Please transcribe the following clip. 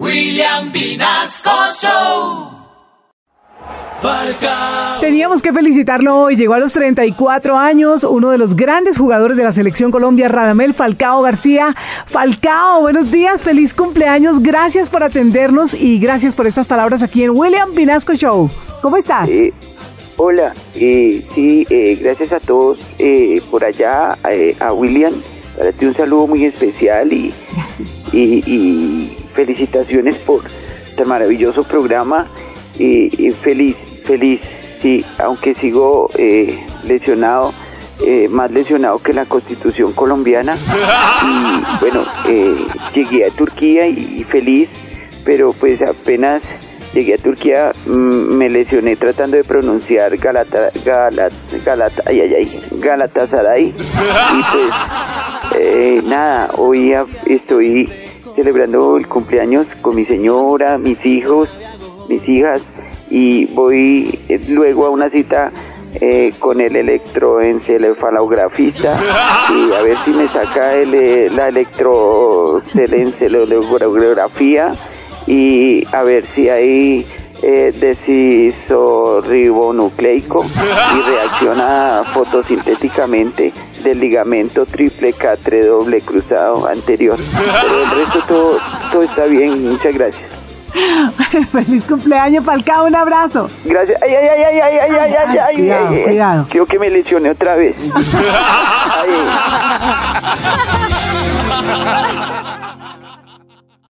William Vinasco Show. Teníamos que felicitarlo hoy. Llegó a los 34 años, uno de los grandes jugadores de la selección Colombia, Radamel Falcao García. Falcao, buenos días, feliz cumpleaños. Gracias por atendernos y gracias por estas palabras aquí en William Vinasco Show. ¿Cómo estás? Eh, hola, eh, sí, eh, gracias a todos eh, por allá, eh, a William. Para ti un saludo muy especial y, y, y felicitaciones por este maravilloso programa. Y, y feliz, feliz, sí, aunque sigo eh, lesionado, eh, más lesionado que la constitución colombiana. Y bueno, eh, llegué a Turquía y, y feliz, pero pues apenas llegué a Turquía mm, me lesioné tratando de pronunciar Galata, Galat, Galata, ay, ay, ay, Galatasaray. Y pues eh, nada, hoy estoy celebrando el cumpleaños con mi señora, mis hijos, mis hijas y voy eh, luego a una cita eh, con el electroencefalografista y a ver si me saca el, eh, la electroencefalografía y a ver si hay eh, decisoribonucleico y reacciona fotosintéticamente del ligamento triple K3 doble cruzado anterior. Pero el resto todo, todo está bien, muchas gracias. feliz cumpleaños, Falcao. Un abrazo. Gracias. Ay, ay, ay, ay, ay, ay, ay, ay, ay, Cuidado, ay, ay. cuidado. Creo que me lesioné otra vez. Ay.